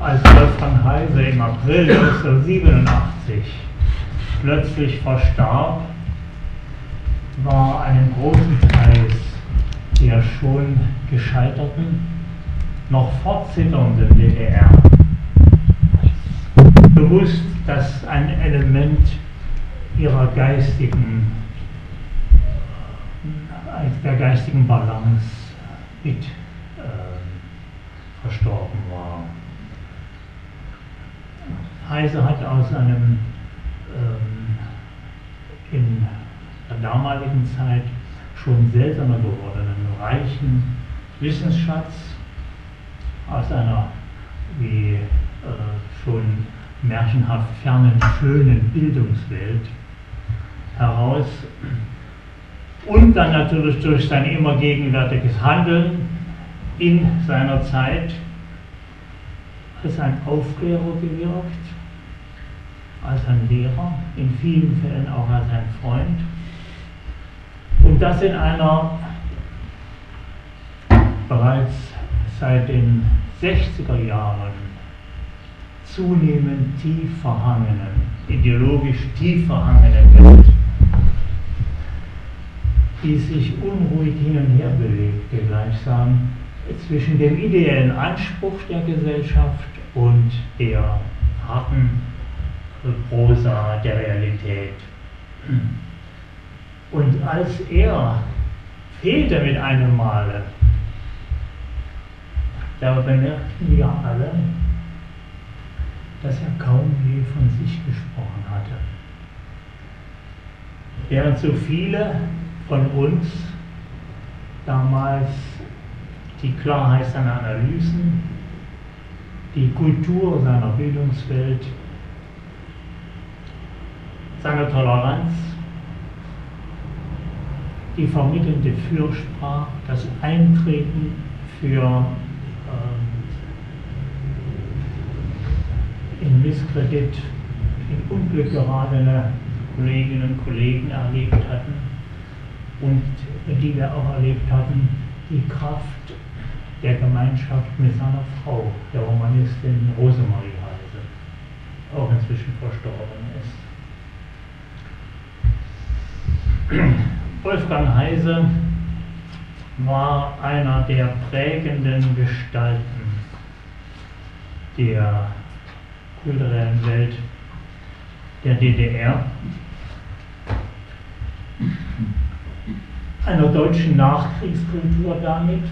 als Wolfgang Heise im April 1987 plötzlich verstarb, war einem großen Kreis der schon gescheiterten, noch fortzitternden DDR bewusst, dass ein Element ihrer geistigen, äh, der geistigen Balance mit äh, verstorben war. Heise hat aus einem ähm, in der damaligen Zeit schon seltener gewordenen reichen Wissensschatz aus einer wie äh, schon märchenhaft fernen, schönen Bildungswelt heraus und dann natürlich durch sein immer gegenwärtiges Handeln in seiner Zeit als ein Aufklärer gewirkt, als ein Lehrer, in vielen Fällen auch als ein Freund. Und das in einer bereits seit den 60er Jahren zunehmend tief verhangenen, ideologisch tief verhangenen Welt, die sich unruhig hin und her bewegte, gleichsam zwischen dem ideellen Anspruch der Gesellschaft und der harten Prosa der Realität. Und als er fehlte mit einem Male, da bemerkten wir alle, dass er kaum je von sich gesprochen hatte. Während so viele von uns damals die Klarheit seiner Analysen, die Kultur seiner Bildungswelt, seine Toleranz, die vermittelnde Fürsprache, das Eintreten für ähm, in Misskredit, in Unglück geratene Kolleginnen und Kollegen erlebt hatten und die wir auch erlebt hatten, die Kraft der Gemeinschaft mit seiner Frau, der Romanistin Rosemarie Heise, auch inzwischen verstorben ist. Wolfgang Heise war einer der prägenden Gestalten der kulturellen Welt der DDR, einer deutschen Nachkriegskultur damit,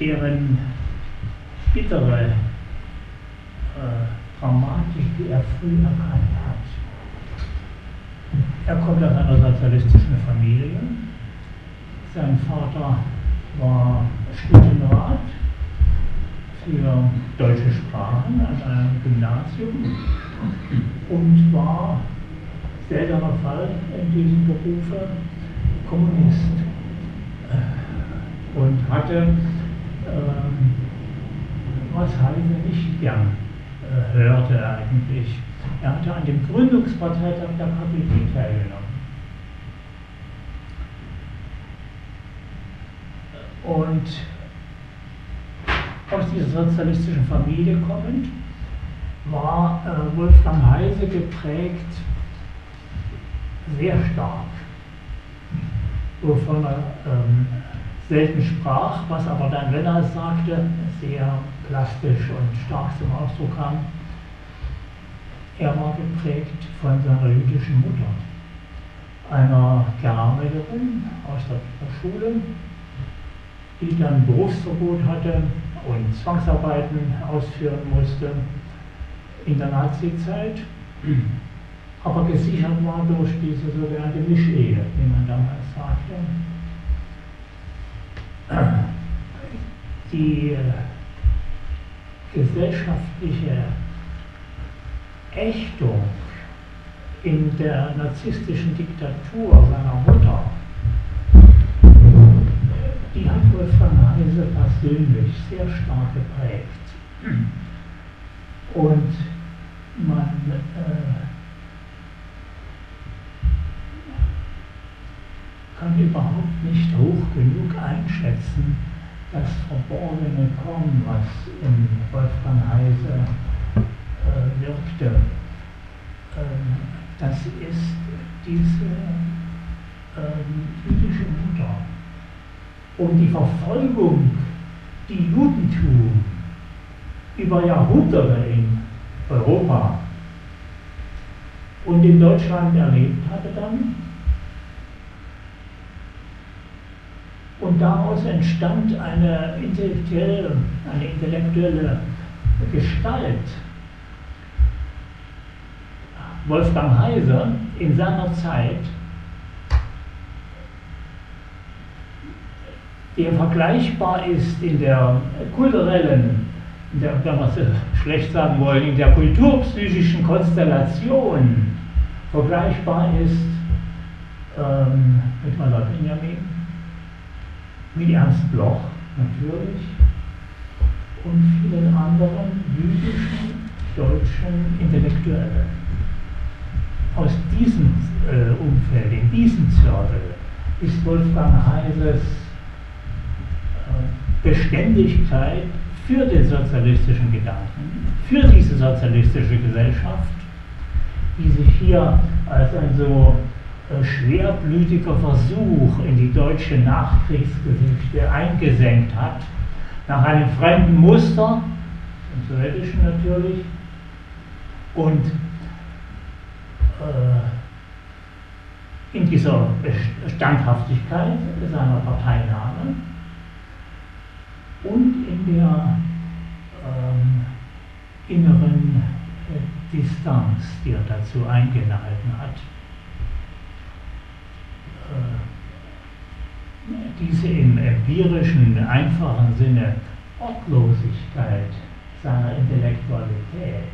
deren bittere äh, Dramatik, die er früh erkannt hat. Er kommt aus einer sozialistischen Familie. Sein Vater war Studienrat für deutsche Sprachen an einem Gymnasium und war seltener Fall in diesem Berufe Kommunist und hatte, ähm, was Heise nicht gern hörte eigentlich, er hatte an dem Gründungsparteitag der KPD teilgenommen. Und aus dieser sozialistischen Familie kommend war äh, Wolfgang Heise geprägt sehr stark, wovon er ähm, selten sprach, was aber dann, wenn er es sagte, sehr plastisch und stark zum Ausdruck kam. Er war geprägt von seiner jüdischen Mutter, einer Keramikerin aus der Schule, die dann Berufsverbot hatte und Zwangsarbeiten ausführen musste in der Nazizeit, aber gesichert war durch diese sogenannte Mischehe, wie man damals sagte. Die äh, gesellschaftliche Ächtung in der narzisstischen Diktatur seiner Mutter die hat Wolfgang Heise persönlich sehr stark geprägt. Und man äh, kann überhaupt nicht hoch genug einschätzen, das verborgene Korn, was in Wolfgang Heise äh, wirkte. Ähm, das ist diese ähm, jüdische Mutter. Und die Verfolgung, die Judentum über Jahrhunderte in Europa und in Deutschland erlebt hatte dann. Und daraus entstand eine intellektuelle, eine intellektuelle Gestalt. Wolfgang Heise in seiner Zeit, der vergleichbar ist in der kulturellen der, wenn wir es schlecht sagen wollen, in der kulturpsychischen Konstellation vergleichbar ist ähm, mit Walter Benjamin, mit Ernst Bloch natürlich und vielen anderen jüdischen, deutschen Intellektuellen. Aus diesem äh, Umfeld, in diesem Zirkel, ist Wolfgang Heises äh, Beständigkeit für den sozialistischen Gedanken, für diese sozialistische Gesellschaft, die sich hier als ein so schwerblütiger Versuch in die deutsche Nachkriegsgeschichte eingesenkt hat, nach einem fremden Muster, im sowjetischen natürlich, und äh, in dieser Standhaftigkeit seiner Parteinahme und in der ähm, inneren äh, Distanz, die er dazu eingehalten hat. Äh, diese im empirischen, einfachen Sinne Ortlosigkeit seiner Intellektualität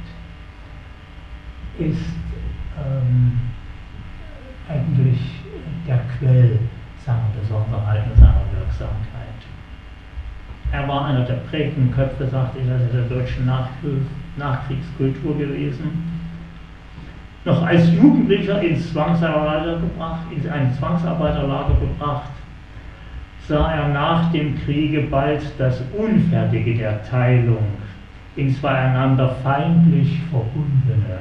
ist ähm, eigentlich der Quell seiner Besonderheit und seiner Wirksamkeit. Er war einer der prägenden Köpfe, sagte ich, also der deutschen Nachkriegskultur gewesen. Noch als Jugendlicher ins Zwangsarbeiterlager gebracht, in ein Zwangsarbeiterlager gebracht, sah er nach dem Kriege bald das Unfertige der Teilung in zwei einander feindlich verbundene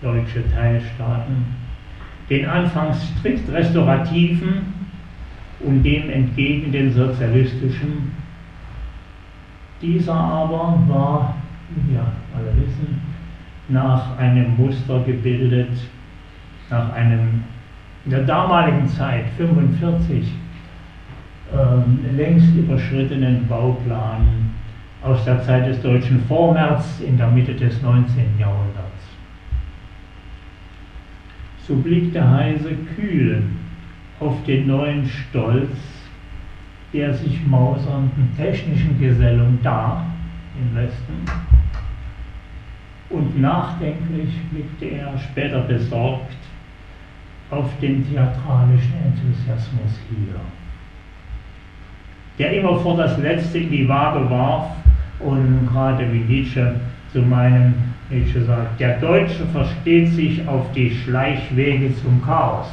deutsche Teilstaaten, den anfangs strikt restaurativen und dem entgegen den sozialistischen. Dieser aber war, wie wir alle wissen, nach einem Muster gebildet, nach einem in der damaligen Zeit, 45, ähm, längst überschrittenen Bauplan aus der Zeit des deutschen Vormärz in der Mitte des 19. Jahrhunderts. So blickte Heise kühl auf den neuen Stolz der sich mausernden technischen Gesellung da im Westen. Und nachdenklich blickte er später besorgt auf den theatralischen Enthusiasmus hier, der immer vor das Letzte in die Waage warf und gerade wie Nietzsche zu meinem Nietzsche sagt, der Deutsche versteht sich auf die Schleichwege zum Chaos.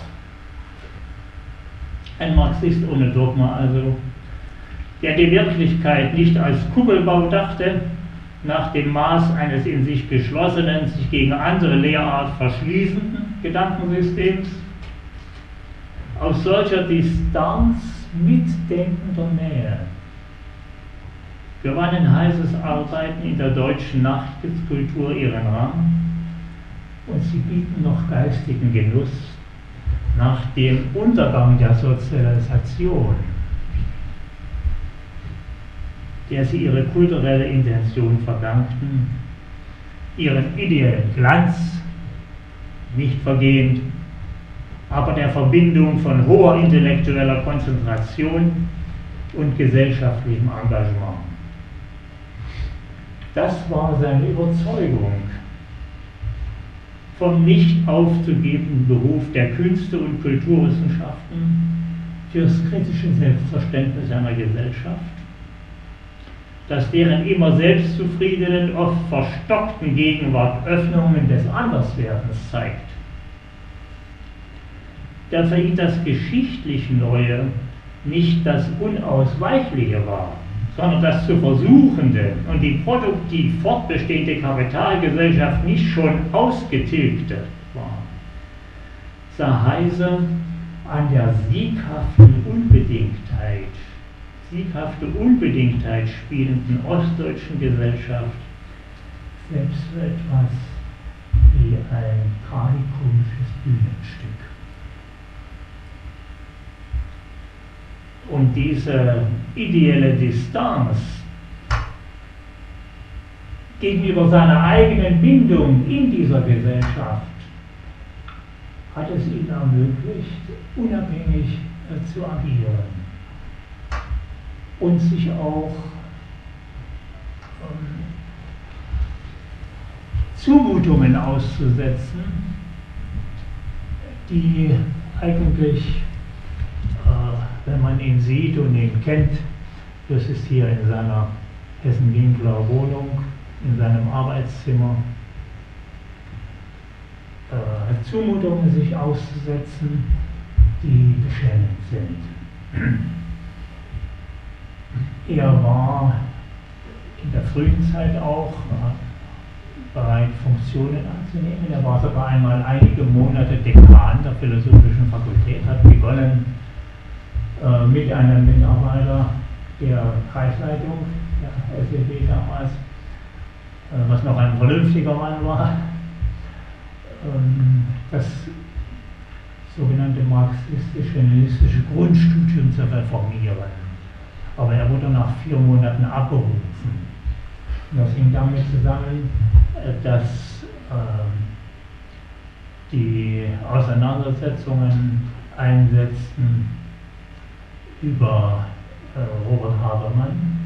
Ein Marxist ohne Dogma also, der die Wirklichkeit nicht als Kugelbau dachte, nach dem Maß eines in sich geschlossenen, sich gegen andere Lehrart verschließenden Gedankensystems, aus solcher Distanz mitdenkender Nähe. Gewannen heißes Arbeiten in der deutschen Nachkriegskultur ihren Rang und sie bieten noch geistigen Genuss nach dem Untergang der Sozialisation der sie ihre kulturelle Intention verdankten, ihren ideellen Glanz, nicht vergehend, aber der Verbindung von hoher intellektueller Konzentration und gesellschaftlichem Engagement. Das war seine Überzeugung vom nicht aufzugebenden Beruf der Künste und Kulturwissenschaften fürs kritische Selbstverständnis einer Gesellschaft dass deren immer selbstzufriedenen, oft verstockten Gegenwart Öffnungen des Anderswerdens zeigt. Der für das geschichtlich Neue nicht das Unausweichliche war, sondern das zu Versuchende und die produktiv fortbestehende Kapitalgesellschaft nicht schon ausgetilgte war, sah Heise an der sieghaften Unbedingtheit, sieghafte Unbedingtheit spielenden ostdeutschen Gesellschaft selbst so etwas wie ein tragikomisches Bühnenstück. Und diese ideelle Distanz gegenüber seiner eigenen Bindung in dieser Gesellschaft hat es ihm ermöglicht, unabhängig zu agieren und sich auch ähm, Zumutungen auszusetzen, die eigentlich wenn man ihn sieht und ihn kennt, das ist hier in seiner Hessen-Winkler Wohnung, in seinem Arbeitszimmer, äh, Zumutungen sich auszusetzen, die beschämend sind. Er war in der frühen Zeit auch bereit, Funktionen anzunehmen. Er war sogar einmal einige Monate Dekan der Philosophischen Fakultät, hat begonnen, äh, mit einem Mitarbeiter der Kreisleitung der SED damals, äh, was noch ein vernünftiger Mann war, ähm, das sogenannte marxistisch-leninistische Grundstudium zu reformieren. Aber er wurde nach vier Monaten abberufen. Das hing damit zusammen, äh, dass ähm, die Auseinandersetzungen einsetzten über äh, Robert Habermann,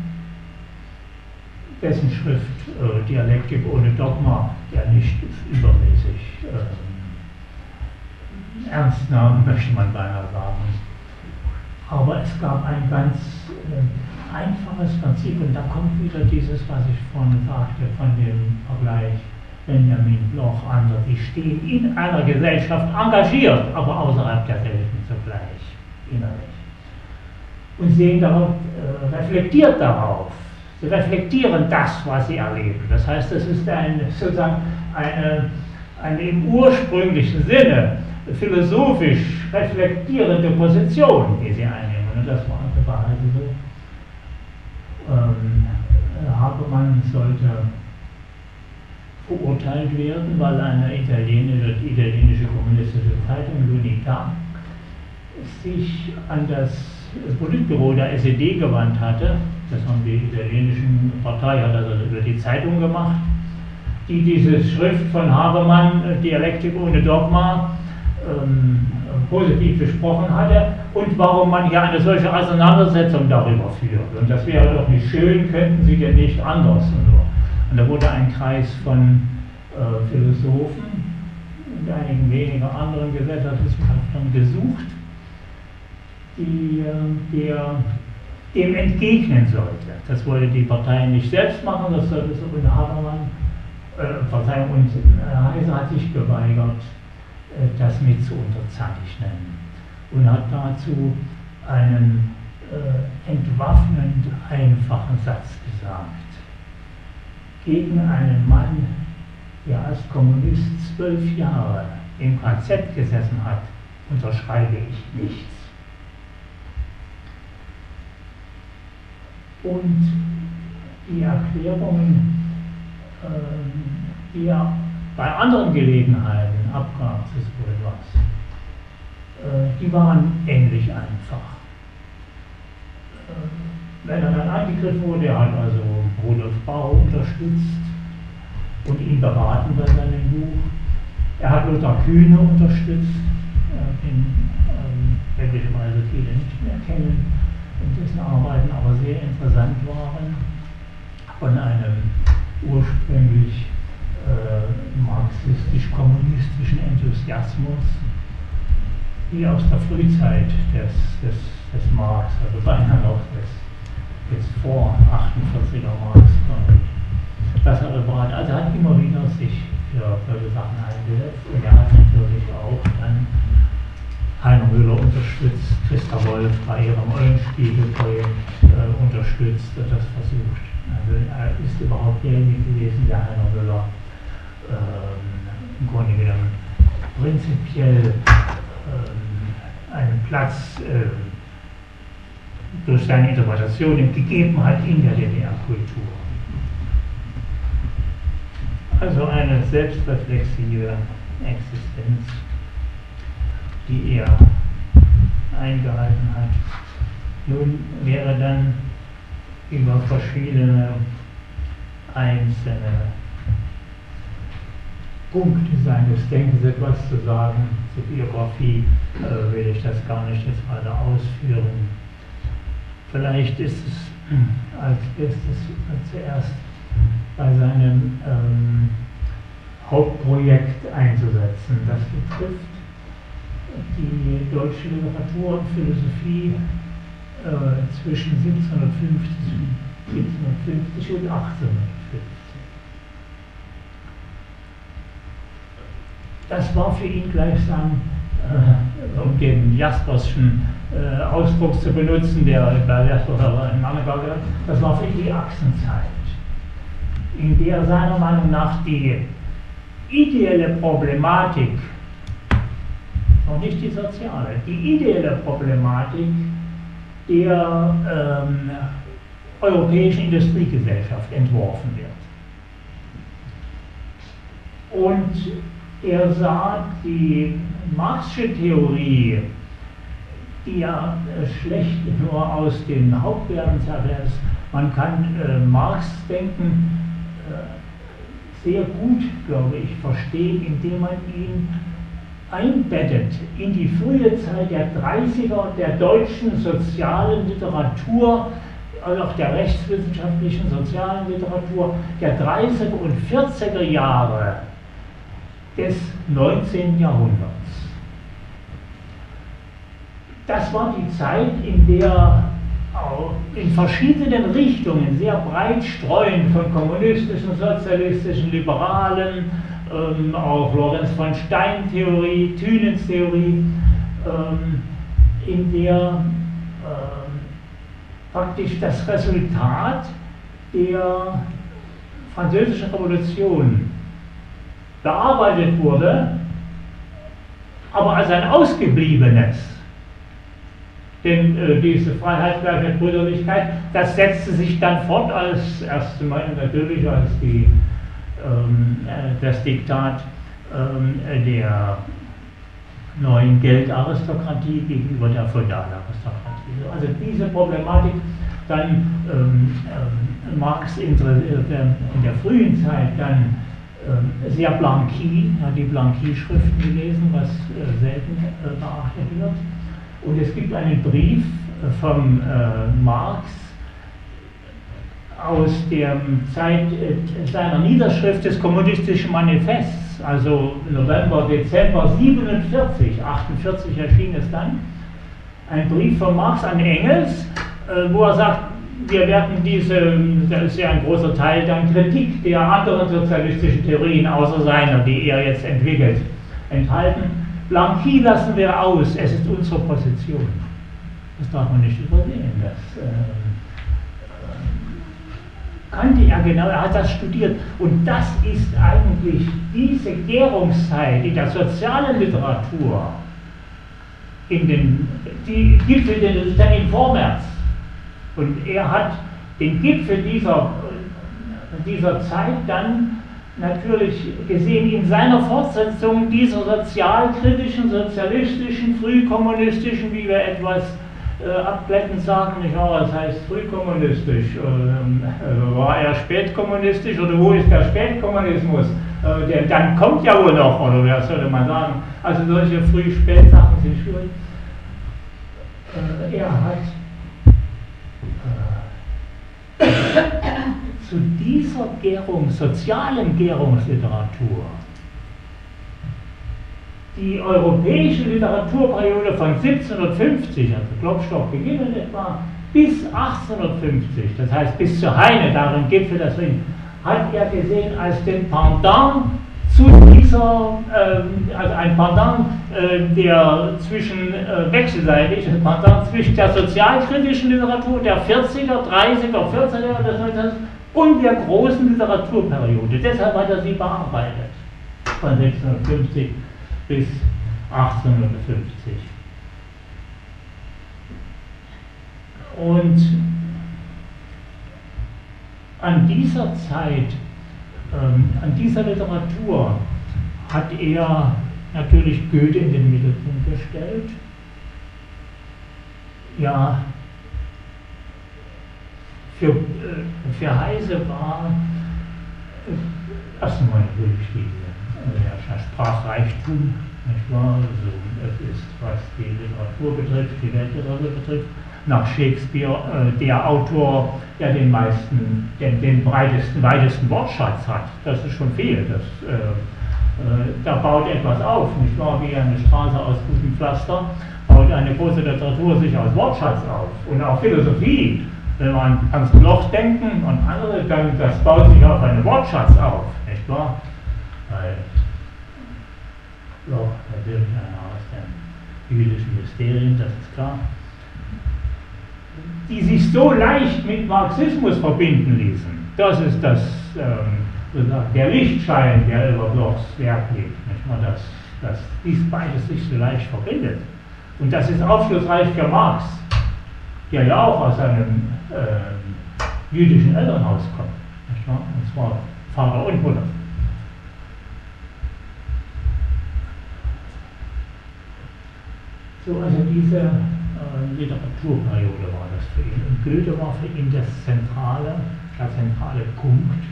dessen Schrift äh, Dialektik ohne Dogma, der nicht übermäßig äh, ernst nahm, möchte man beinahe sagen. Aber es gab ein ganz äh, einfaches Prinzip und da kommt wieder dieses, was ich vorhin sagte, von dem Vergleich Benjamin Bloch, andere, die stehen in einer Gesellschaft engagiert, aber außerhalb derselben zugleich innerlich und sehen darauf, äh, reflektiert darauf. Sie reflektieren das, was sie erleben. Das heißt, es ist ein, sozusagen eine, eine im ursprünglichen Sinne philosophisch reflektierende Position, die sie einnehmen. Und das war bei Heidegger. Ähm, Habermann sollte verurteilt werden, weil eine italienische, italienische kommunistische Zeitung, L'Unità, sich an das das Politbüro der SED gewandt hatte. Das haben die italienischen Partei hat also über die Zeitung gemacht, die diese Schrift von Habermann, äh, Dialektik ohne Dogma, ähm, positiv besprochen hatte und warum man hier eine solche Auseinandersetzung darüber führt. Und das wäre doch nicht schön, könnten Sie denn nicht anders. Und, so. und da wurde ein Kreis von äh, Philosophen und einigen weniger anderen Gesellschaftswissenschaftlern gesucht die, der dem entgegnen sollte. Das wollte die Partei nicht selbst machen, das sollte so in Habermann, äh, Verzeihung, und äh, Heise hat sich geweigert, äh, das mit zu unterzeichnen und hat dazu einen äh, entwaffnend einfachen Satz gesagt. Gegen einen Mann, der als Kommunist zwölf Jahre im KZ gesessen hat, unterschreibe ich nichts. und die Erklärungen, äh, die er bei anderen Gelegenheiten abgab des Boulevard, äh, die waren ähnlich einfach. Äh, wenn er dann angegriffen wurde, er hat also Rudolf Bau unterstützt und ihn beraten bei seinem Buch. Er hat Lothar Kühne unterstützt, den ähm, möglicherweise viele nicht mehr kennen und dessen Arbeiten aber sehr interessant waren, von einem ursprünglich äh, marxistisch-kommunistischen Enthusiasmus, wie aus der Frühzeit des, des, des Marx, also beinahe noch des, des vor 48er Marx. Das er bereit. Also er hat immer wieder sich für solche Sachen eingesetzt und er hat natürlich auch dann Heiner Müller unterstützt, Christa Wolf bei ihrem Eulenspiegel-Projekt äh, unterstützt und das versucht. Also er ist überhaupt derjenige gewesen, der Heiner Müller äh, im Grunde genommen prinzipiell äh, einen Platz äh, durch seine Interpretationen gegeben hat in der DDR-Kultur. Also eine selbstreflexive Existenz, die er eingehalten hat. Nun wäre dann über verschiedene einzelne Punkte seines Denkens etwas zu sagen. Zur Biografie äh, will ich das gar nicht jetzt weiter ausführen. Vielleicht ist es als erstes zuerst bei seinem ähm, Hauptprojekt einzusetzen. Das betrifft die deutsche Literatur und Philosophie äh, zwischen 1750, 1750 und 1850. Das war für ihn gleichsam, äh, um den Jasperschen äh, Ausdruck zu benutzen, der bei Jasper in Mannegar gehört, das war für ihn die Achsenzeit, in der seiner Meinung nach die ideelle Problematik, noch nicht die soziale, die ideelle Problematik der ähm, europäischen Industriegesellschaft entworfen wird. Und er sah die Marxische Theorie, die ja äh, schlecht nur aus den Hauptwerten heraus, man kann äh, Marx denken äh, sehr gut, glaube ich, verstehen, indem man ihn einbettet in die frühe Zeit der 30er der deutschen sozialen Literatur, also auch der rechtswissenschaftlichen sozialen Literatur der 30er und 40er Jahre des 19. Jahrhunderts. Das war die Zeit, in der in verschiedenen Richtungen, sehr breit streuend von kommunistischen, sozialistischen, liberalen, ähm, auch Lorenz von Stein Theorie, Thünens Theorie, ähm, in der ähm, praktisch das Resultat der französischen Revolution bearbeitet wurde, aber als ein ausgebliebenes. Denn äh, diese Freiheit, Gleichheit, Brüderlichkeit, das setzte sich dann fort als erste Mal natürlich als die ähm, äh, das Diktat ähm, der neuen Geldaristokratie gegenüber der Feudalaristokratie. Also diese Problematik dann ähm, ähm, Marx in der frühen Zeit dann sehr Blanqui, hat die Blanqui-Schriften gelesen, was äh, selten äh, beachtet wird. Und es gibt einen Brief von äh, Marx aus der Zeit seiner Niederschrift des Kommunistischen Manifests, also November, Dezember 47, 48 erschien es dann, ein Brief von Marx an Engels, wo er sagt, wir werden diese, das ist ja ein großer Teil dann Kritik der anderen sozialistischen Theorien außer seiner, die er jetzt entwickelt, enthalten. Blanqui lassen wir aus, es ist unsere Position. Das darf man nicht übersehen. Das, äh, kannte er genau, er hat das studiert. Und das ist eigentlich diese Gärungszeit in der sozialen Literatur, in den, die gipfelte dann im Vormärz. Und er hat den Gipfel dieser, dieser Zeit dann natürlich gesehen in seiner Fortsetzung dieser sozialkritischen, sozialistischen, frühkommunistischen, wie wir etwas äh, abglettend sagen, nicht wahr, das heißt frühkommunistisch. Ähm, äh, war er spätkommunistisch oder wo ist der Spätkommunismus? Äh, der, dann kommt ja wohl noch, oder wer sollte man sagen? Also solche Früh-Spät-Sachen sind schwierig. Äh, er hat zu dieser Gärung, sozialen Gärungsliteratur die europäische Literaturperiode von 1750, also Klopstock beginnen etwa, bis 1850, das heißt bis zur Heine, darin gipfelt das Ring, hat er gesehen als den Pendant zu dieser, äh, also ein Pendant, äh, der zwischen äh, wechselseitig, Pendant zwischen der sozialkritischen Literatur der 40er, 30er, 40er des 19. und der großen Literaturperiode. Deshalb hat er sie bearbeitet, von 1650 bis 1850. Und an dieser Zeit, ähm, an dieser Literatur hat er natürlich Goethe in den Mittelpunkt gestellt. Ja, für, äh, für Heise war äh, erstmal natürlich die, äh, Sprachreichtum, nicht wahr? Also, es ist, was die Literatur betrifft, die Weltliteratur betrifft, nach Shakespeare äh, der Autor, der den meisten, den, den breitesten, weitesten Wortschatz hat. Das ist schon viel. Das, äh, äh, da baut etwas auf, nicht wahr? Wie eine Straße aus gutem Pflaster, baut eine große Literatur sich aus Wortschatz auf. Und auch Philosophie, wenn man ans Bloch denken und andere, dann das baut sich auf einen Wortschatz auf, nicht wahr? Weil Bloch natürlich einer aus den jüdischen Mysterien, das ist klar die sich so leicht mit Marxismus verbinden ließen. Das ist das, ähm, der Lichtschein, der über Blochs Werk liegt. Dass, dass dies beides sich so leicht verbindet. Und das ist aufschlussreich für Marx, der ja auch aus einem äh, jüdischen Elternhaus kommt. Und zwar Vater und Mutter. So, also diese äh, Literaturperiode war das für ihn. Und Goethe war für ihn das zentrale, der zentrale Punkt.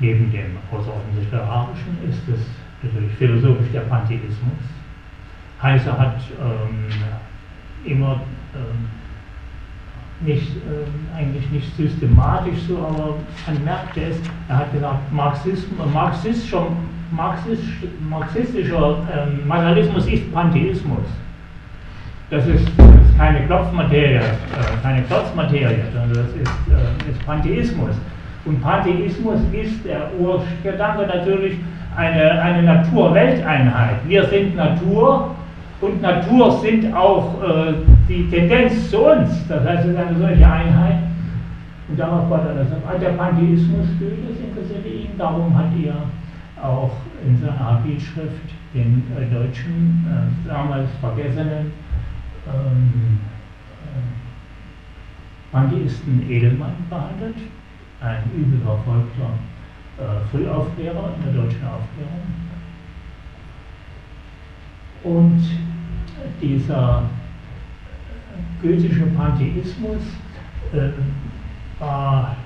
Neben dem außerordentlich Literarischen ist es natürlich philosophisch der Pantheismus. Heiser hat ähm, immer ähm, nicht, äh, eigentlich nicht systematisch so, aber man merkte es, er hat gesagt, Marxismus, Marxist schon marxistischer ähm, Materialismus ist Pantheismus. Das ist, das ist keine Klopfmaterie, äh, keine Klotzmaterie, sondern das ist, äh, ist Pantheismus. Und Pantheismus ist der Urgedanke natürlich eine, eine Natur-Welteinheit. Wir sind Natur und Natur sind auch äh, die Tendenz zu uns. Das heißt, es ist eine solche Einheit. Und darauf war dann das. Der Pantheismus das interessierte ihn, darum hat er auch in seiner Abbietschrift den äh, deutschen, äh, damals vergessenen ähm, äh, Edelmann behandelt, ein übel verfolgter äh, Frühaufklärer in der deutschen Aufklärung. Und dieser goethische Pantheismus äh, war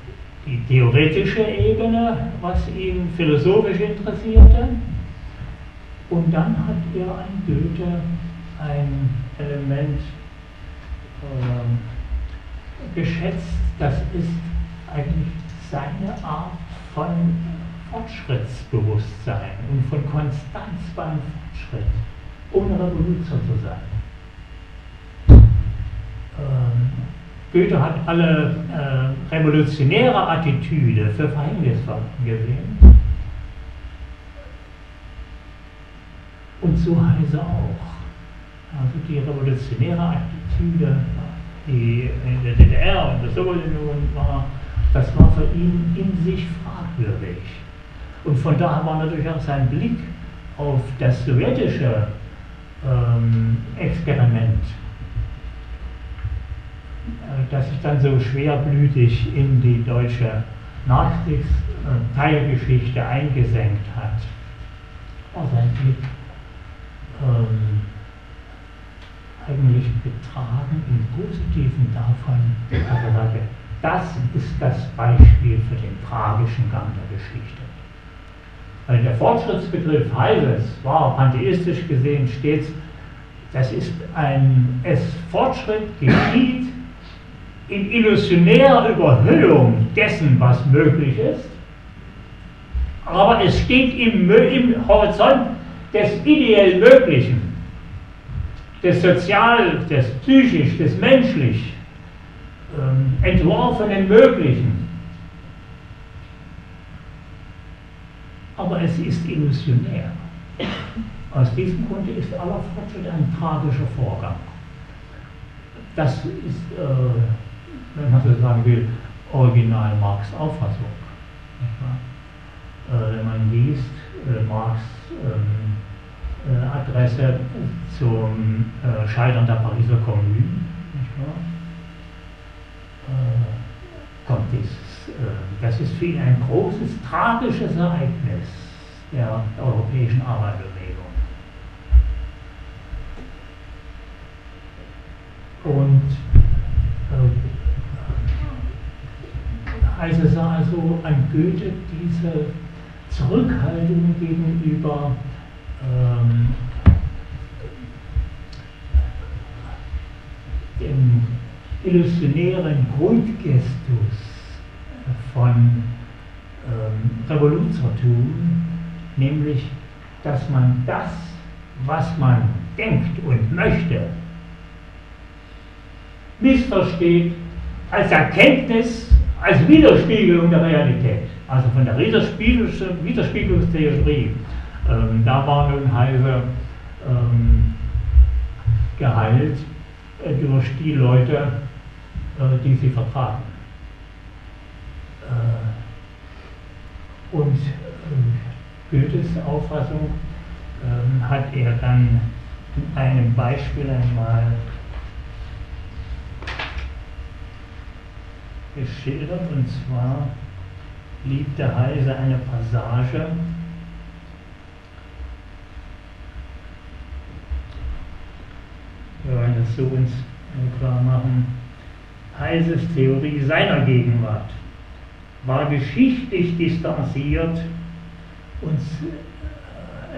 die theoretische Ebene, was ihn philosophisch interessierte. Und dann hat er an Goethe ein Element äh, geschätzt, das ist eigentlich seine Art von Fortschrittsbewusstsein und von Konstanz beim Fortschritt, ohne Revolution zu sein. Ähm, Goethe hat alle äh, revolutionäre Attitüde für verhängnisvoll gesehen. Und so Heise auch. Also die revolutionäre Attitüde, die in der DDR und der Sowjetunion war, das war für ihn in sich fragwürdig. Und von daher war natürlich auch sein Blick auf das sowjetische ähm, Experiment das sich dann so schwerblütig in die deutsche Nachkriegsteilgeschichte eingesenkt hat. War sein Blick ähm, eigentlich getragen im Positiven davon, dass er sagte, das ist das Beispiel für den tragischen Gang der Geschichte. Weil der Fortschrittsbegriff Heises war pantheistisch gesehen stets, das ist ein, es Fortschritt geschieht in illusionärer Überhöhung dessen, was möglich ist, aber es steht im, im Horizont des ideell Möglichen, des sozial, des psychisch, des menschlich ähm, entworfenen Möglichen. aber es ist illusionär. Aus diesem Grunde ist aller Fortschritt ein tragischer Vorgang. Das ist, äh, wenn man so sagen will, original Marx Auffassung. Äh, wenn man liest, äh, Marx ähm, äh, Adresse zum äh, Scheitern der Pariser Kommune, äh, kommt dieses, äh, das ist für ihn ein großes, tragisches Ereignis der europäischen Arbeiterbewegung. Und heißt es also an Goethe diese Zurückhaltung gegenüber ähm, dem illusionären Grundgestus von ähm, Revoluzertum, nämlich dass man das, was man denkt und möchte, missversteht als Erkenntnis, als Widerspiegelung der Realität. Also von der Widerspiegelungstheorie ähm, da war nun Heise ähm, geheilt äh, durch die Leute, äh, die sie vertraten. Äh, und äh, Goethes Auffassung ähm, hat er dann in einem Beispiel einmal geschildert, und zwar liebte Heise eine Passage, wir wollen das so uns klar machen, Heises Theorie seiner Gegenwart. War geschichtlich distanziert und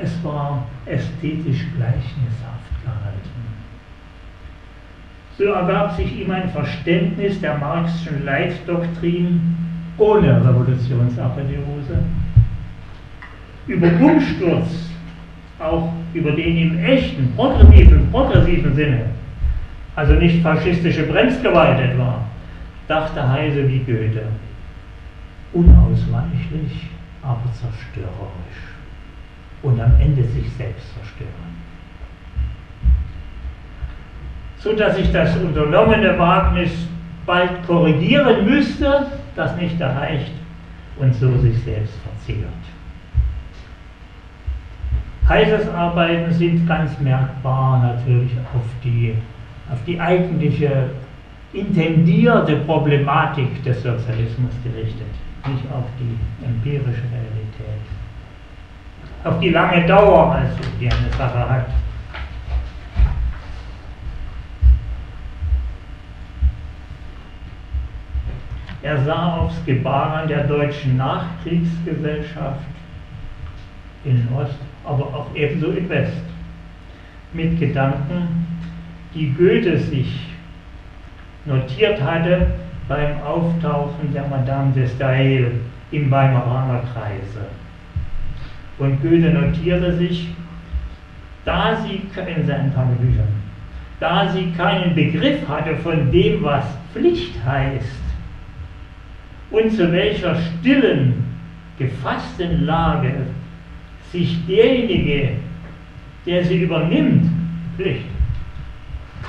es war ästhetisch gleichnishaft gehalten. So ergab sich ihm ein Verständnis der Marxischen Leitdoktrin ohne Revolutionsapotheose. Über Umsturz auch über den im echten, progressiven, progressiven Sinne, also nicht faschistische Bremsgewalt etwa, dachte Heise wie Goethe. Unausweichlich, aber zerstörerisch. Und am Ende sich selbst zerstören. So dass ich das unternommene Wagnis bald korrigieren müsste, das nicht erreicht und so sich selbst verzehrt. Heises Arbeiten sind ganz merkbar natürlich auf die, auf die eigentliche intendierte Problematik des Sozialismus gerichtet, nicht auf die empirische Realität. Auf die lange Dauer, also, die eine Sache hat. Er sah aufs Gebaren der deutschen Nachkriegsgesellschaft in Ost aber auch ebenso in West. Mit Gedanken, die Goethe sich notiert hatte beim Auftauchen der Madame de Staël im Weimaraner Kreise. Und Goethe notierte sich, da sie in seinen Tagebüchern, da sie keinen Begriff hatte von dem, was Pflicht heißt und zu welcher stillen, gefassten Lage sich derjenige, der sie übernimmt, Pflicht,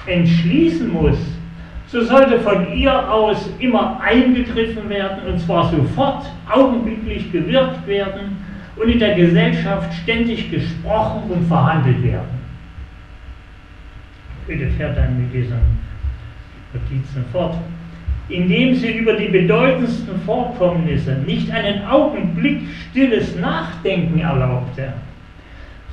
entschließen muss, so sollte von ihr aus immer eingegriffen werden und zwar sofort, augenblicklich gewirkt werden und in der Gesellschaft ständig gesprochen und verhandelt werden. Bitte fährt dann mit diesen Notizen fort indem sie über die bedeutendsten Vorkommnisse nicht einen Augenblick stilles Nachdenken erlaubte,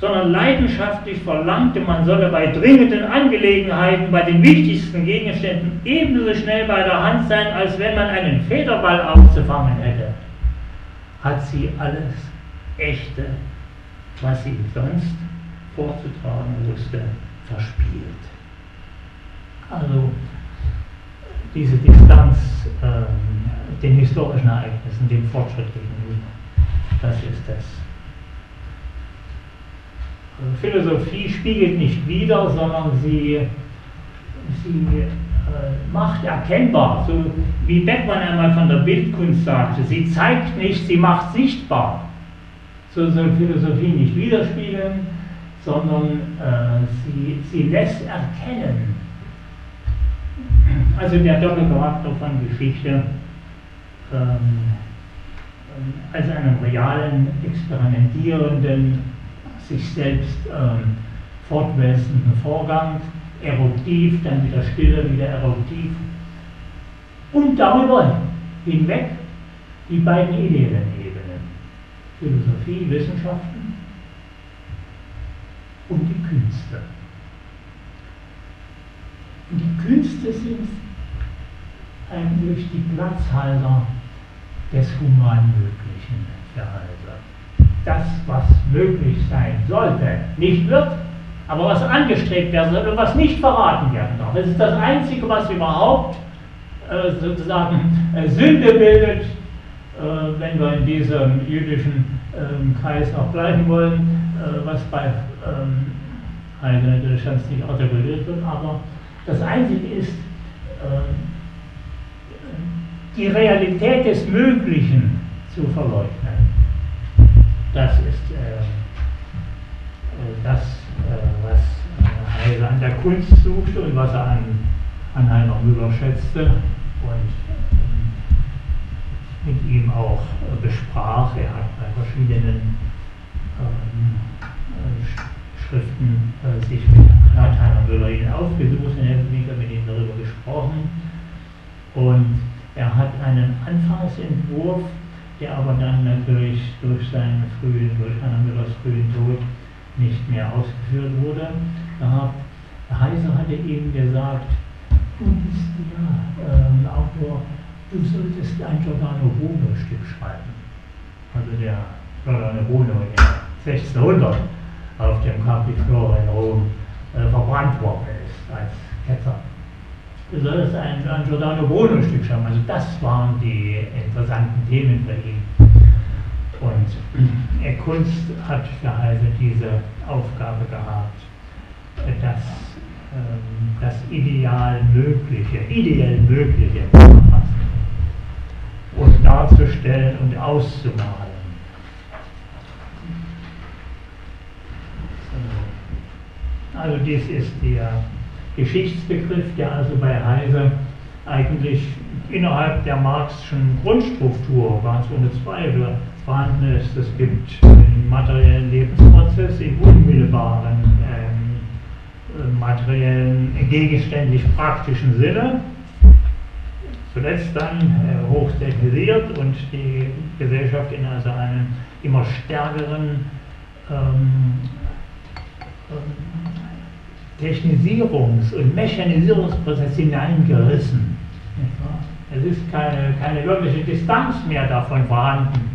sondern leidenschaftlich verlangte, man solle bei dringenden Angelegenheiten, bei den wichtigsten Gegenständen ebenso schnell bei der Hand sein, als wenn man einen Federball aufzufangen hätte, hat sie alles Echte, was sie sonst vorzutragen wusste, verspielt. Also diese Distanz äh, den historischen Ereignissen, dem Fortschritt gegenüber. Das ist es. Also Philosophie spiegelt nicht wider, sondern sie, sie äh, macht erkennbar, so wie Beckmann einmal von der Bildkunst sagte, sie zeigt nicht, sie macht sichtbar. so soll Philosophie nicht widerspiegeln, sondern äh, sie, sie lässt erkennen, also der Doppelcharakter von Geschichte ähm, als einen realen, experimentierenden, sich selbst ähm, fortwälzenden Vorgang, eruptiv, dann wieder stille, wieder eruptiv und darüber hinweg die beiden ideellen Ebenen, Philosophie, Wissenschaften und die Künste. Und die Künste sind eigentlich die Platzhalter des Humanmöglichen Heiser. Das, was möglich sein sollte, nicht wird, aber was angestrebt werden soll und was nicht verraten werden darf. Es ist das Einzige, was überhaupt äh, sozusagen äh, Sünde bildet, äh, wenn wir in diesem jüdischen ähm, Kreis auch bleiben wollen, äh, was bei ähm, Heide natürlich nicht artikuliert wird, aber das Einzige ist, äh, die Realität des Möglichen zu verleugnen. Das ist äh, äh das, äh, was Heise an der Kunst suchte und was er an, an Heiner Müller schätzte und ähm, mit ihm auch besprach. Er hat bei verschiedenen ähm, Schriften äh, sich mit Heiner Müller ihn aufgesucht und er mit ihm darüber gesprochen. Und er hat einen Anfangsentwurf, der aber dann natürlich durch seinen frühen, durch Anna Müllers frühen Tod nicht mehr ausgeführt wurde. Gehabt. Heiser hatte ihm gesagt, du bist ja ähm, Autor, du solltest ein Giordano Bruno Stück schreiben. Also der Giordano Bruno in 1600 auf dem Capiflore in Rom äh, verbrannt worden ist als Ketzer soll es ein, ein Giordano Bruno Stück schreiben. Also das waren die interessanten Themen für ihn. Und er Kunst hat Heise diese Aufgabe gehabt, das, ähm, das Ideal Mögliche, ideell Mögliche zu fassen und darzustellen und auszumalen. Also dies ist der Geschichtsbegriff, der also bei Heise eigentlich innerhalb der Marxischen Grundstruktur ganz ohne Zweifel vorhanden ist. Es gibt den materiellen Lebensprozess im unmittelbaren, ähm, materiellen, gegenständlich praktischen Sinne. Zuletzt dann äh, hochtechnisiert und die Gesellschaft in also einen immer stärkeren ähm, ähm, Technisierungs- und Mechanisierungsprozess hineingerissen. Es ist keine, keine wirkliche Distanz mehr davon vorhanden.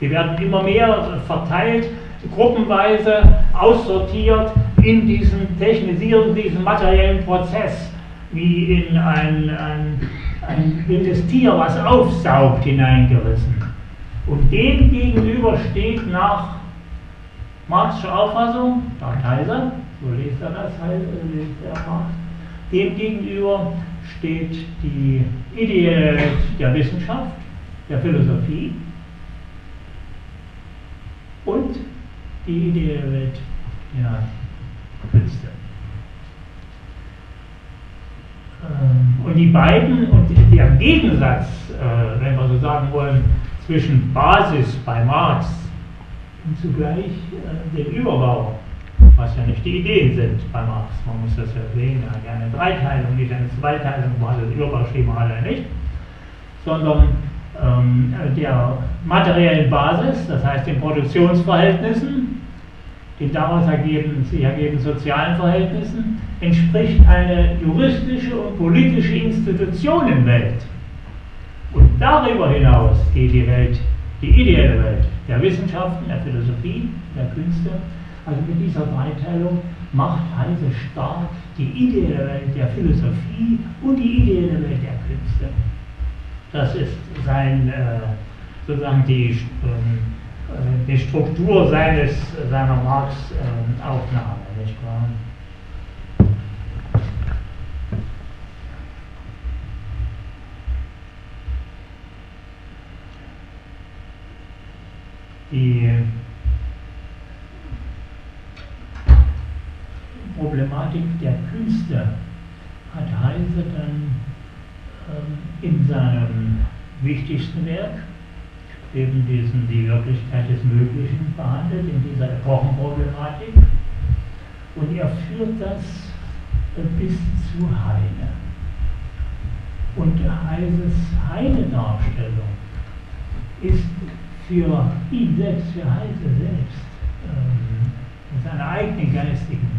Die werden immer mehr verteilt, gruppenweise aussortiert in diesen Technisierung, diesen materiellen Prozess, wie in ein, ein, ein wildes Tier, was aufsaugt, hineingerissen. Und dem gegenüber steht nach Marxischer Auffassung, nach Kaiser, so liest er das halt, liest er macht. Demgegenüber steht die Welt der Wissenschaft, der Philosophie und die ideelle Welt der Künste. Ähm, und die beiden, und der Gegensatz, äh, wenn wir so sagen wollen, zwischen Basis bei Marx und zugleich äh, dem Überbau was ja nicht die Ideen sind bei Marx. Man muss das ja sehen, er hat ja eine Dreiteilung, nicht eine Zweiteilung, war das Überbauschema hat er nicht, sondern ähm, der materiellen Basis, das heißt den Produktionsverhältnissen, den daraus ergeben, sich ergeben sozialen Verhältnissen, entspricht eine juristische und politische Institutionenwelt. Und darüber hinaus geht die Welt, die ideelle Welt der Wissenschaften, der Philosophie, der Künste, also mit dieser Dreiteilung macht Heise stark die ideelle Welt der Philosophie und die ideelle Welt der Künste. Das ist sein, äh, sozusagen die, ähm, äh, die Struktur seines, seiner Marx-Aufnahme, ähm, nicht? Die diese hat Heise dann ähm, in seinem wichtigsten Werk, eben diesen Die Wirklichkeit des Möglichen, behandelt, in dieser Epochenproblematik. Und er führt das bis zu Heine. Und Heises Heine-Darstellung ist für ihn selbst, für Heise selbst, ähm, in seiner eigenen geistigen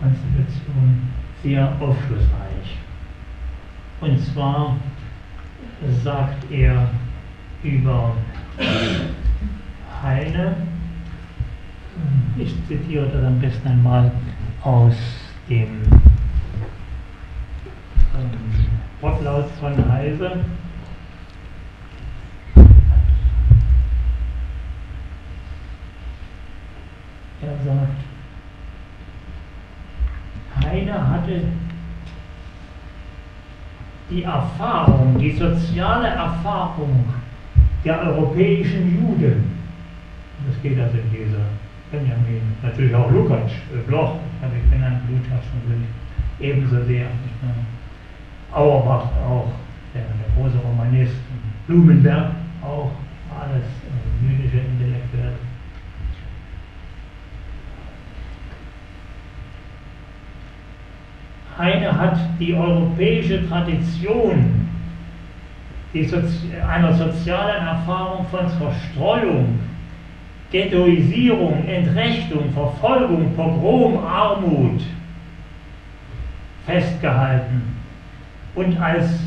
Konstitution sehr aufschlussreich. Und zwar sagt er über Heine, ich zitiere das am besten einmal aus dem ähm, Wortlaut von Heise. Er sagt, Heine hatte die Erfahrung, die soziale Erfahrung der europäischen Juden, das geht also in dieser Benjamin, natürlich auch Lukács, äh, Bloch, habe ich genannt, Lukács natürlich ebenso sehr. Auerbach auch, der, der große Romanist, Blumenberg auch, alles äh, jüdische Intellektuelle. Heine hat die europäische Tradition die Sozi einer sozialen Erfahrung von Zerstreuung, Ghettoisierung, Entrechtung, Verfolgung, Pogrom, Armut festgehalten und als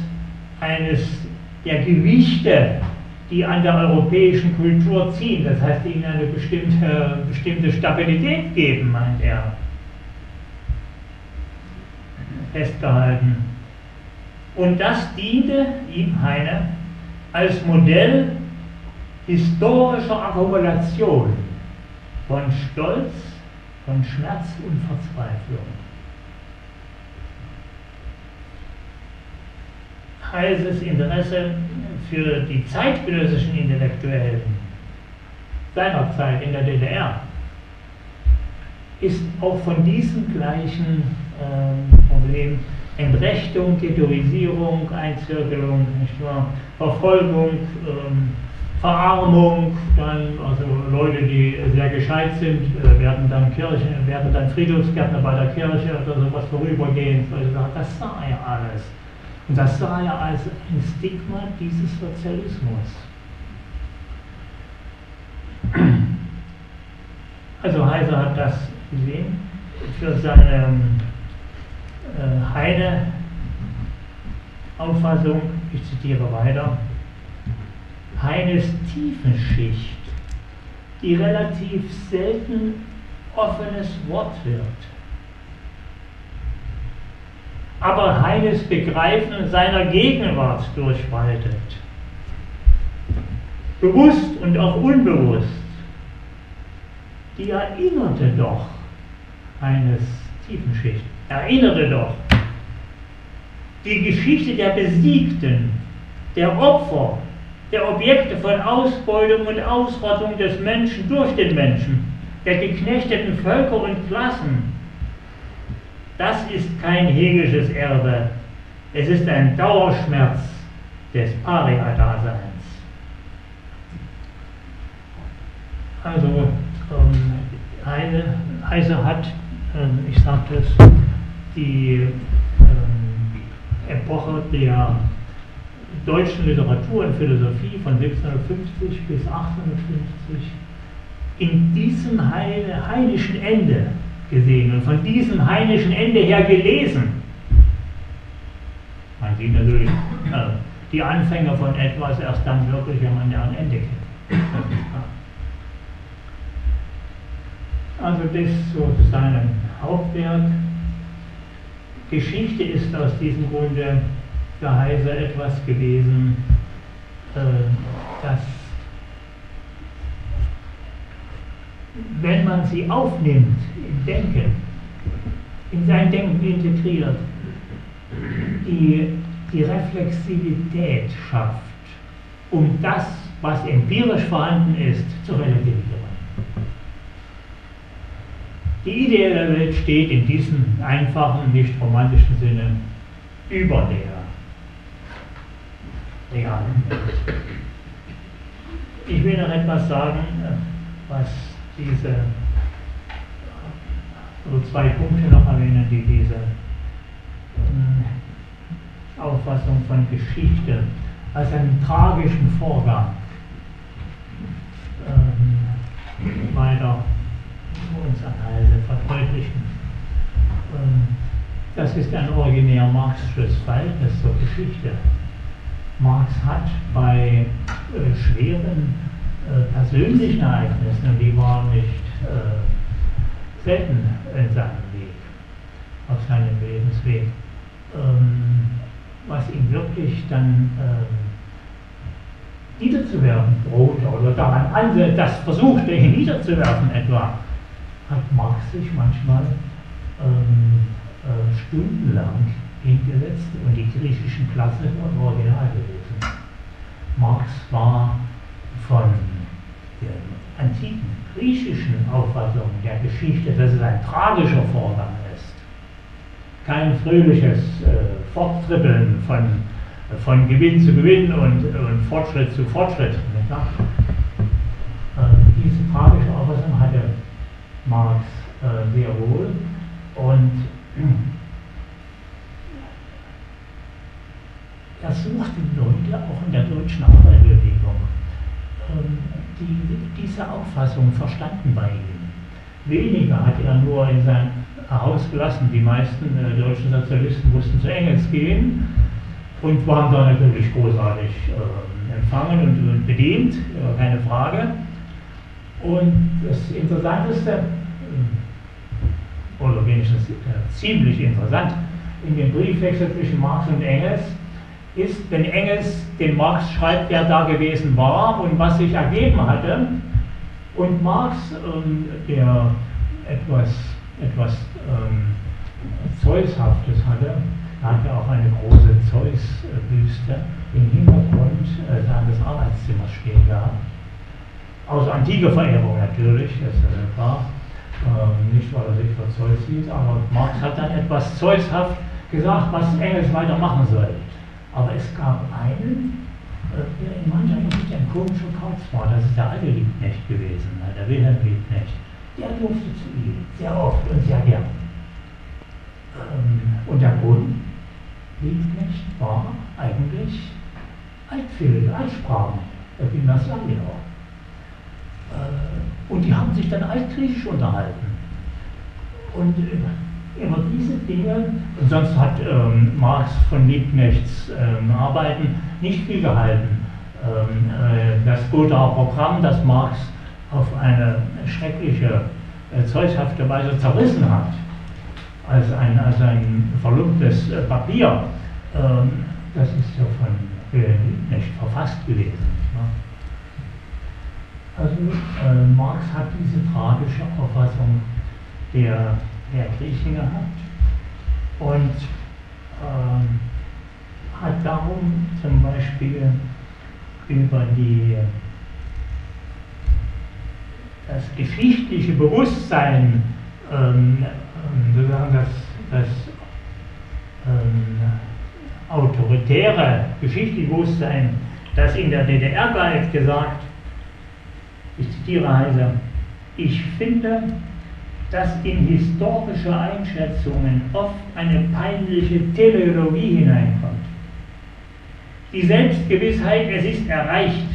eines der Gewichte, die an der europäischen Kultur ziehen, das heißt, ihnen eine bestimmte, bestimmte Stabilität geben, meint er festgehalten. Und das diente ihm Heine als Modell historischer Akkumulation von Stolz, von Schmerz und Verzweiflung. Heises Interesse für die zeitgenössischen Intellektuellen seiner Zeit in der DDR ist auch von diesem gleichen Problem Entrechtung, Ghettoisierung, Einzirkelung? Verfolgung, ähm, Verarmung, dann also Leute, die sehr gescheit sind, äh, werden dann Kirchen, werden dann Friedhofsgärtner bei der Kirche oder sowas vorübergehend. Also das sah er alles. Und das sah er als ein Stigma dieses Sozialismus. Also Heiser hat das gesehen für seine Heine Auffassung, ich zitiere weiter, Heines Tiefenschicht, die relativ selten offenes Wort wird. Aber Heines Begreifen seiner Gegenwart durchwaltet. Bewusst und auch unbewusst. Die erinnerte doch eines Tiefenschicht. Erinnere doch, die Geschichte der Besiegten, der Opfer, der Objekte von Ausbeutung und Ausrottung des Menschen durch den Menschen, der geknechteten Völker und Klassen, das ist kein hegelisches Erbe, es ist ein Dauerschmerz des Paria-Daseins. Also, ähm, eine, Heise hat, ähm, ich sagte es, die Epoche der deutschen Literatur und Philosophie von 1750 bis 1850 in diesem heidnischen Ende gesehen und von diesem heidnischen Ende her gelesen. Man sieht natürlich äh, die Anfänge von etwas erst dann wirklich, wenn man deren Ende kennt. Also das zu seinem Hauptwerk. Geschichte ist aus diesem Grunde für Heise etwas gewesen, äh, das, wenn man sie aufnimmt im Denken, in sein Denken integriert, die, die Reflexivität schafft, um das, was empirisch vorhanden ist, zu relativieren. Die ideelle Welt steht in diesem einfachen, nicht romantischen Sinne über der realen Welt. Ich will noch etwas sagen, was diese, also zwei Punkte noch erwähnen, die diese ähm, Auffassung von Geschichte als einen tragischen Vorgang ähm, weiter anhalten, verdeutlichen. Ähm, das ist ein originär marxisches Verhältnis zur Geschichte. Marx hat bei äh, schweren äh, persönlichen Ereignissen, und die waren nicht äh, selten in seinem Weg, auf seinem Lebensweg, ähm, was ihn wirklich dann ähm, niederzuwerfen drohte oder daran ansetzt, das versuchte, ihn niederzuwerfen etwa, hat Marx sich manchmal ähm, äh, stundenlang hingesetzt und die griechischen Klasse im Original gelesen. Marx war von der antiken griechischen Auffassung der Geschichte, dass es ein tragischer Vorgang ist, kein fröhliches äh, Forttrippeln von, von Gewinn zu Gewinn und, und Fortschritt zu Fortschritt. Äh, diese tragische Auffassung hatte Marx äh, sehr wohl und er suchte Leute auch in der deutschen Arbeiterbewegung, ähm, die diese Auffassung verstanden bei ihm. Weniger hat er nur in sein Haus gelassen. Die meisten äh, deutschen Sozialisten mussten zu Engels gehen und waren da natürlich großartig äh, empfangen und, und bedient, äh, keine Frage. Und das Interessanteste, oder wenigstens äh, ziemlich interessant, in dem Briefwechsel zwischen Marx und Engels ist, wenn Engels den Marx schreibt, wer da gewesen war und was sich ergeben hatte, und Marx, ähm, der etwas, etwas ähm, Zeushaftes hatte, hatte auch eine große Zeus-Büste im Hintergrund äh, seines Arbeitszimmers stehen gehabt. Aus antiker Verehrung natürlich, das ist ja klar. Ähm, nicht, weil er sich für Zeus hielt, aber Marx hat dann etwas zeushaft gesagt, was Engels weitermachen soll. Aber es gab einen, äh, der in mancher Hinsicht ein komischer Kauz war. Das ist der alte Liebknecht gewesen, der Wilhelm Liebknecht. Der durfte zu ihm, sehr oft und sehr gern. Ähm, und der Grund, Liebknecht war eigentlich altfähige, altsprachen, der Gymnasiallehrer. Äh, und die haben sich dann altgriechisch unterhalten. Und äh, über diese Dinge, und sonst hat ähm, Marx von Liebknechts ähm, Arbeiten nicht viel gehalten. Ähm, äh, das Gothaer Programm, das Marx auf eine schreckliche, äh, zeughafte Weise zerrissen hat, als ein, als ein verlumptes äh, Papier, ähm, das ist ja von Liebknecht verfasst gewesen. Ja. Also äh, Marx hat diese tragische Auffassung der der Griechen gehabt und ähm, hat darum zum Beispiel über die, das geschichtliche Bewusstsein, ähm, ähm sozusagen das, das ähm, autoritäre geschichtliche Bewusstsein, das in der DDR galt, gesagt, ich zitiere Heiser, ich finde, dass in historische Einschätzungen oft eine peinliche Teleologie hineinkommt. Die Selbstgewissheit, es ist erreicht,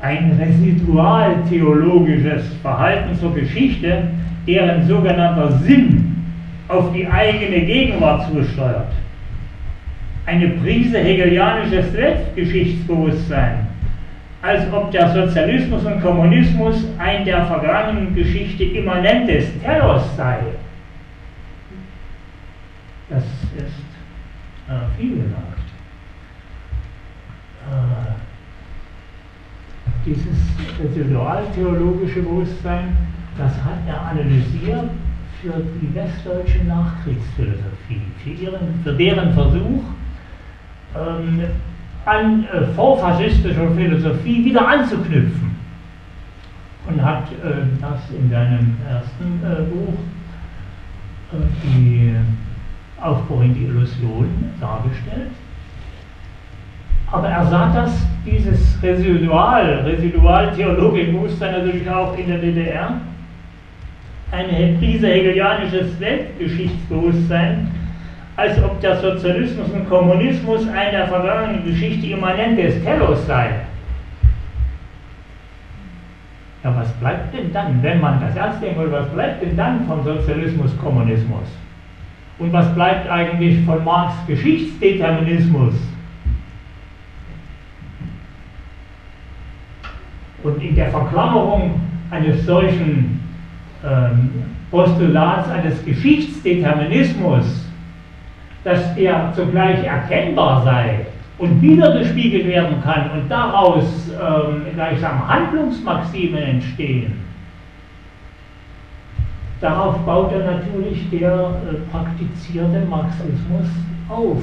ein residualtheologisches Verhalten zur Geschichte, deren sogenannter Sinn auf die eigene Gegenwart zusteuert. Eine Prise hegelianisches Selbstgeschichtsbewusstsein als ob der Sozialismus und Kommunismus ein der vergangenen Geschichte immanentes Telos sei. Das ist äh, viel gesagt. Äh, dieses residualtheologische Bewusstsein, das hat er analysiert für die westdeutsche Nachkriegsphilosophie, für, ihren, für deren Versuch, ähm, an äh, vorfaschistischer Philosophie wieder anzuknüpfen. und hat äh, das in seinem ersten äh, Buch, äh, die Aufbau in die Illusion, dargestellt. Aber er sah das, dieses Residual, Residualtheologik Muster natürlich auch in der DDR, ein Prise hegelianisches Weltgeschichtsbewusstsein, als ob der Sozialismus und Kommunismus ein der vergangenen Geschichte immanentes Telos sei. Ja, was bleibt denn dann, wenn man das ernst nehmen will, was bleibt denn dann vom Sozialismus, Kommunismus? Und was bleibt eigentlich von Marx Geschichtsdeterminismus? Und in der Verklammerung eines solchen ähm, Postulats, eines Geschichtsdeterminismus, dass der zugleich erkennbar sei, und wiedergespiegelt werden kann und daraus ähm, gleichsam Handlungsmaximen entstehen, darauf baut er natürlich der äh, praktizierte Marxismus auf.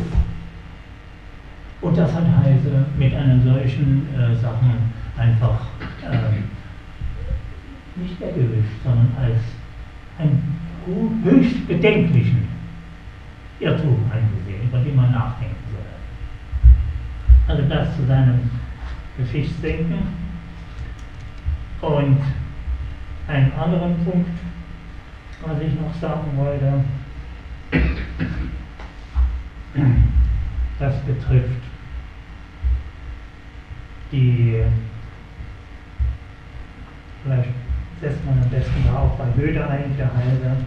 Und das hat Heise mit einem solchen äh, Sachen einfach äh, nicht weggewischt, sondern als einen höchst bedenklichen Irrtum angesehen, über den man nachdenken also das zu seinem Geschichtsdenken. Und einen anderen Punkt, was ich noch sagen wollte, das betrifft die, vielleicht setzt man am besten da auch bei Goethe ein, der Heise.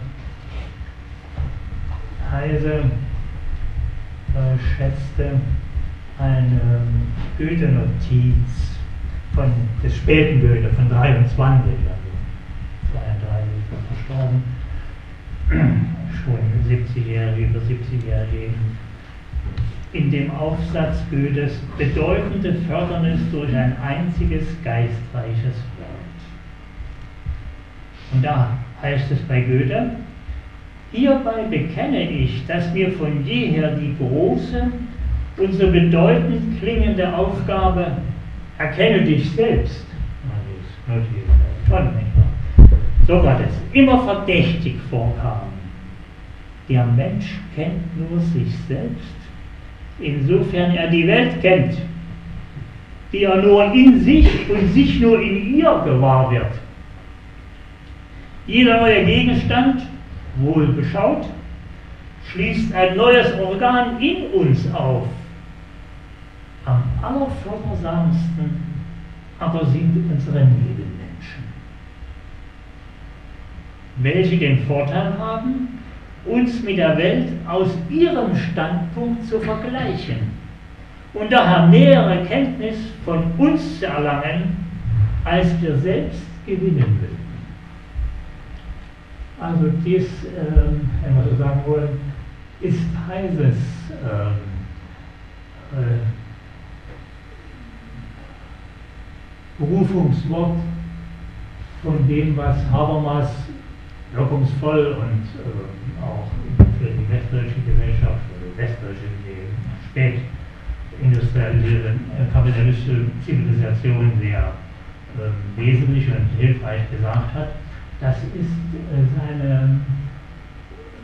Heise äh, schätzte eine Goethe-Notiz von des späten Goethe von 23, also 32 ist verstorben, schon 70-Jährige, über 70-Jährige, in dem Aufsatz Goethes bedeutende Fördernis durch ein einziges geistreiches Wort. Und da heißt es bei Goethe, hierbei bekenne ich, dass mir von jeher die große und so bedeutend klingende Aufgabe, erkenne dich selbst. Sokrates immer verdächtig vorkam. Der Mensch kennt nur sich selbst, insofern er die Welt kennt, die er nur in sich und sich nur in ihr gewahr wird. Jeder neue Gegenstand, wohl beschaut, schließt ein neues Organ in uns auf am allerfördersamsten aber sind unsere Nebenmenschen, welche den Vorteil haben, uns mit der Welt aus ihrem Standpunkt zu vergleichen und daher nähere Kenntnis von uns zu erlangen, als wir selbst gewinnen würden. Also dies, ähm, wenn wir so sagen wollen, ist Heises ähm, äh, Berufungswort von dem, was Habermas wirkungsvoll und äh, auch für die westdeutsche Gesellschaft oder westdeutsche spätindustrielle äh, kapitalistische Zivilisation sehr äh, wesentlich und hilfreich gesagt hat. Das ist äh, seine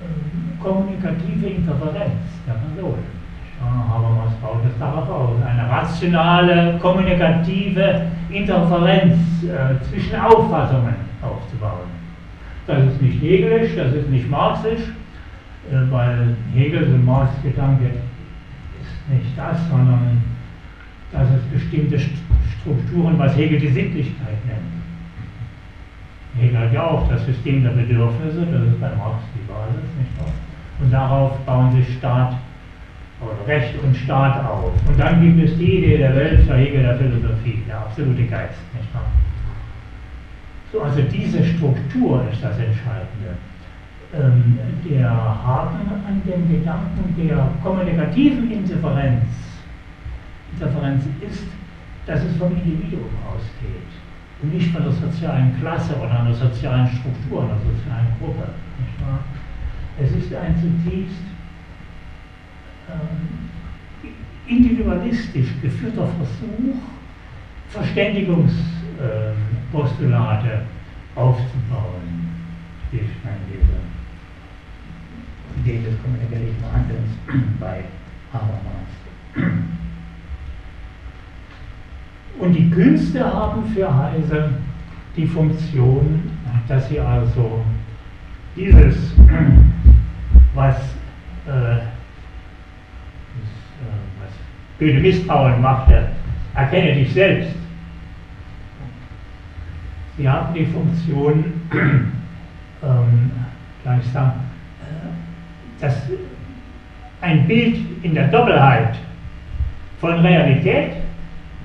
äh, kommunikative Interferenz der Person. Habermas baut es darauf aus, eine rationale, kommunikative Interferenz äh, zwischen Auffassungen aufzubauen. Das ist nicht hegelisch, das ist nicht marxisch, weil Hegels und Marx Gedanke ist nicht das, sondern das ist bestimmte Strukturen, was Hegel die Sittlichkeit nennt. Hegel hat ja auch das System der Bedürfnisse, das ist bei Marx die Basis, nicht wahr? Und darauf bauen sich Staat oder Recht und Staat auf. Und dann gibt es die Idee der Welt für Hegel der Philosophie, der absolute Geist. Nicht wahr? So, also diese Struktur ist das Entscheidende. Ähm, der Haken an dem Gedanken der kommunikativen Interferenz, Interferenz ist, dass es vom Individuum ausgeht nicht von der sozialen Klasse oder einer sozialen Struktur, einer sozialen Gruppe. Nicht wahr? Es ist ein zutiefst ähm, individualistisch geführter Versuch, Verständigungsaktionen Postulate aufzubauen. Ich meine, diese Idee, gleich noch anders bei Habermas. Und die Künste haben für Heise die Funktion, dass sie also dieses, was, äh, das, äh, was Goethe Misstrauen machte, erkenne dich selbst. Sie haben die Funktion, ähm, gleichsam, äh, dass ein Bild in der Doppelheit von Realität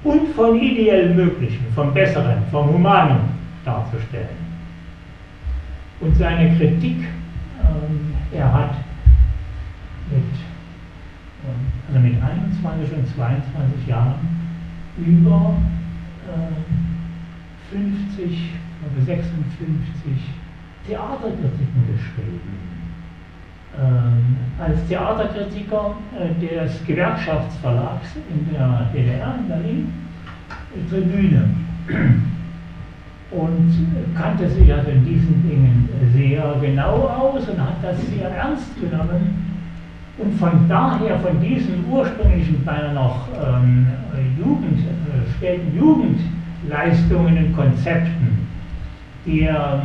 und von ideell Möglichen, vom Besseren, vom Humanen darzustellen. Und seine Kritik, ähm, er hat mit, ähm, also mit 21 und 22 Jahren über äh, 50 oder 56 Theaterkritiken geschrieben. Ähm, als Theaterkritiker äh, des Gewerkschaftsverlags in der DDR in Berlin Tribüne und kannte sich also in diesen Dingen sehr genau aus und hat das sehr ernst genommen. Und von daher, von diesen ursprünglichen, beinahe noch ähm, Jugend, äh, späten Jugendleistungen und Konzepten, die er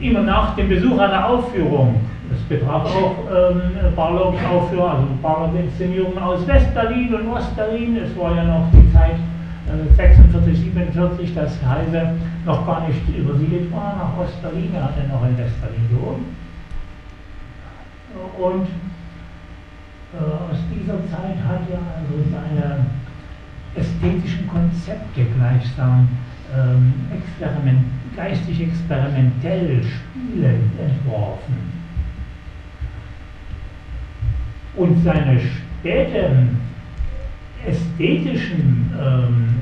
äh, immer nach dem Besuch einer Aufführung, das betraf auch ähm, Barlocks Aufführung, also Barlocks Inszenierungen aus West-Berlin und Ost-Berlin, es war ja noch die Zeit 46, 47, dass Heise noch gar nicht übersiedelt war nach Ostberlin, er hatte noch in Westberlin gewohnt. Und äh, aus dieser Zeit hat er also seine ästhetischen Konzepte gleichsam ähm, experiment, geistig experimentell spielend entworfen. Und seine späten ästhetischen ähm,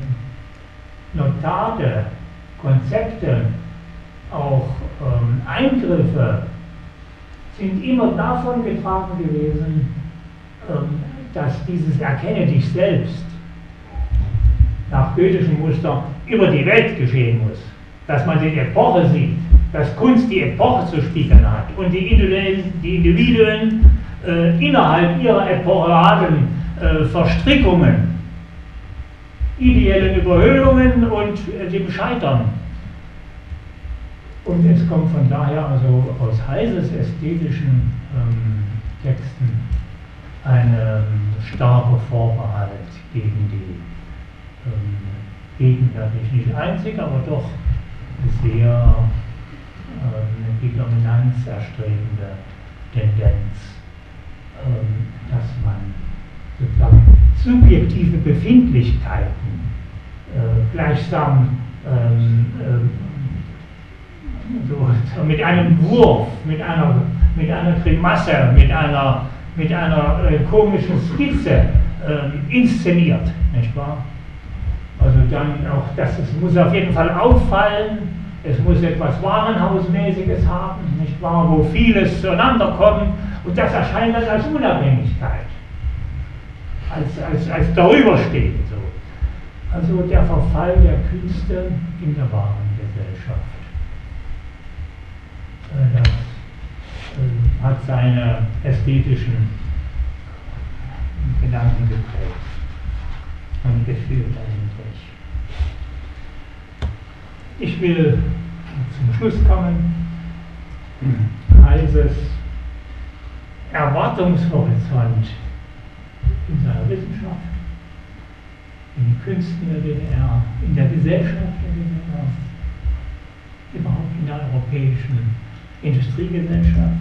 Notate, Konzepte, auch ähm, Eingriffe sind immer davon getragen gewesen, ähm, dass dieses Erkenne dich selbst nach goethischem Muster über die Welt geschehen muss. Dass man die Epoche sieht, dass Kunst die Epoche zu spiegeln hat und die Individuen, die Individuen äh, innerhalb ihrer epochalen äh, Verstrickungen, ideellen Überhöhungen und äh, dem Scheitern. Und es kommt von daher also aus Heises ästhetischen ähm, Texten ein ähm, starker Vorbehalt gegen die ähm, gegenwärtig nicht einzig, aber doch sehr ähm, die Dominanz erstrebende Tendenz, dass man sozusagen subjektive Befindlichkeiten äh, gleichsam ähm, ähm, so, mit einem Wurf, mit einer, mit einer Grimasse, mit einer, mit einer äh, komischen Skizze äh, inszeniert, nicht wahr? Also dann auch, dass es muss auf jeden Fall auffallen, es muss etwas Warenhausmäßiges haben, nicht wahr, wo vieles zueinander kommt und das erscheint dann als Unabhängigkeit als, als, als darüber steht. So. Also der Verfall der Künste in der wahren Gesellschaft. Äh, das äh, hat seine ästhetischen Gedanken geprägt und geführt eigentlich. Ich will zum Schluss kommen. Heißes Erwartungshorizont in seiner Wissenschaft, in den Künsten der DDR, in der Gesellschaft der DDR, überhaupt in der europäischen Industriegesellschaft,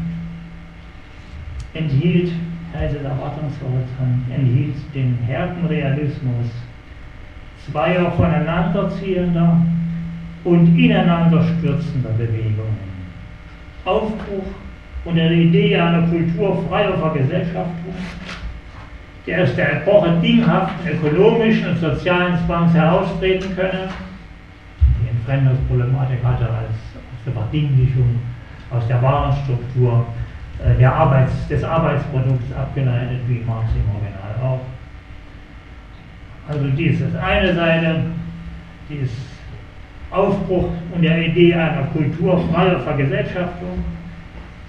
enthielt Heise der Erwartungshorizont, enthielt den Herdenrealismus zweier voneinanderziehender und ineinander stürzender Bewegungen. Aufbruch und der Idee einer Kultur freier Vergesellschaftung der aus der Epoche dinghaften ökonomischen und sozialen Zwangs heraustreten könne. Die Entfremdungsproblematik hatte als aus der Verdinglichung, aus der Warenstruktur äh, der Arbeits-, des Arbeitsprodukts abgeleitet, wie Marx im Original auch. Also dies ist eine Seite, die ist Aufbruch und der Idee einer kulturfreier Vergesellschaftung,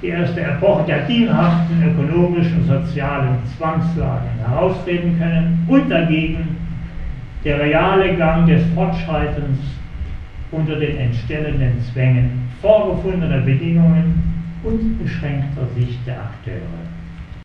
die erste Epoche der dienhaften ökonomischen und sozialen Zwangslagen heraustreten können und dagegen der reale Gang des Fortschreitens unter den entstellenden Zwängen vorgefundener Bedingungen und beschränkter Sicht der Akteure.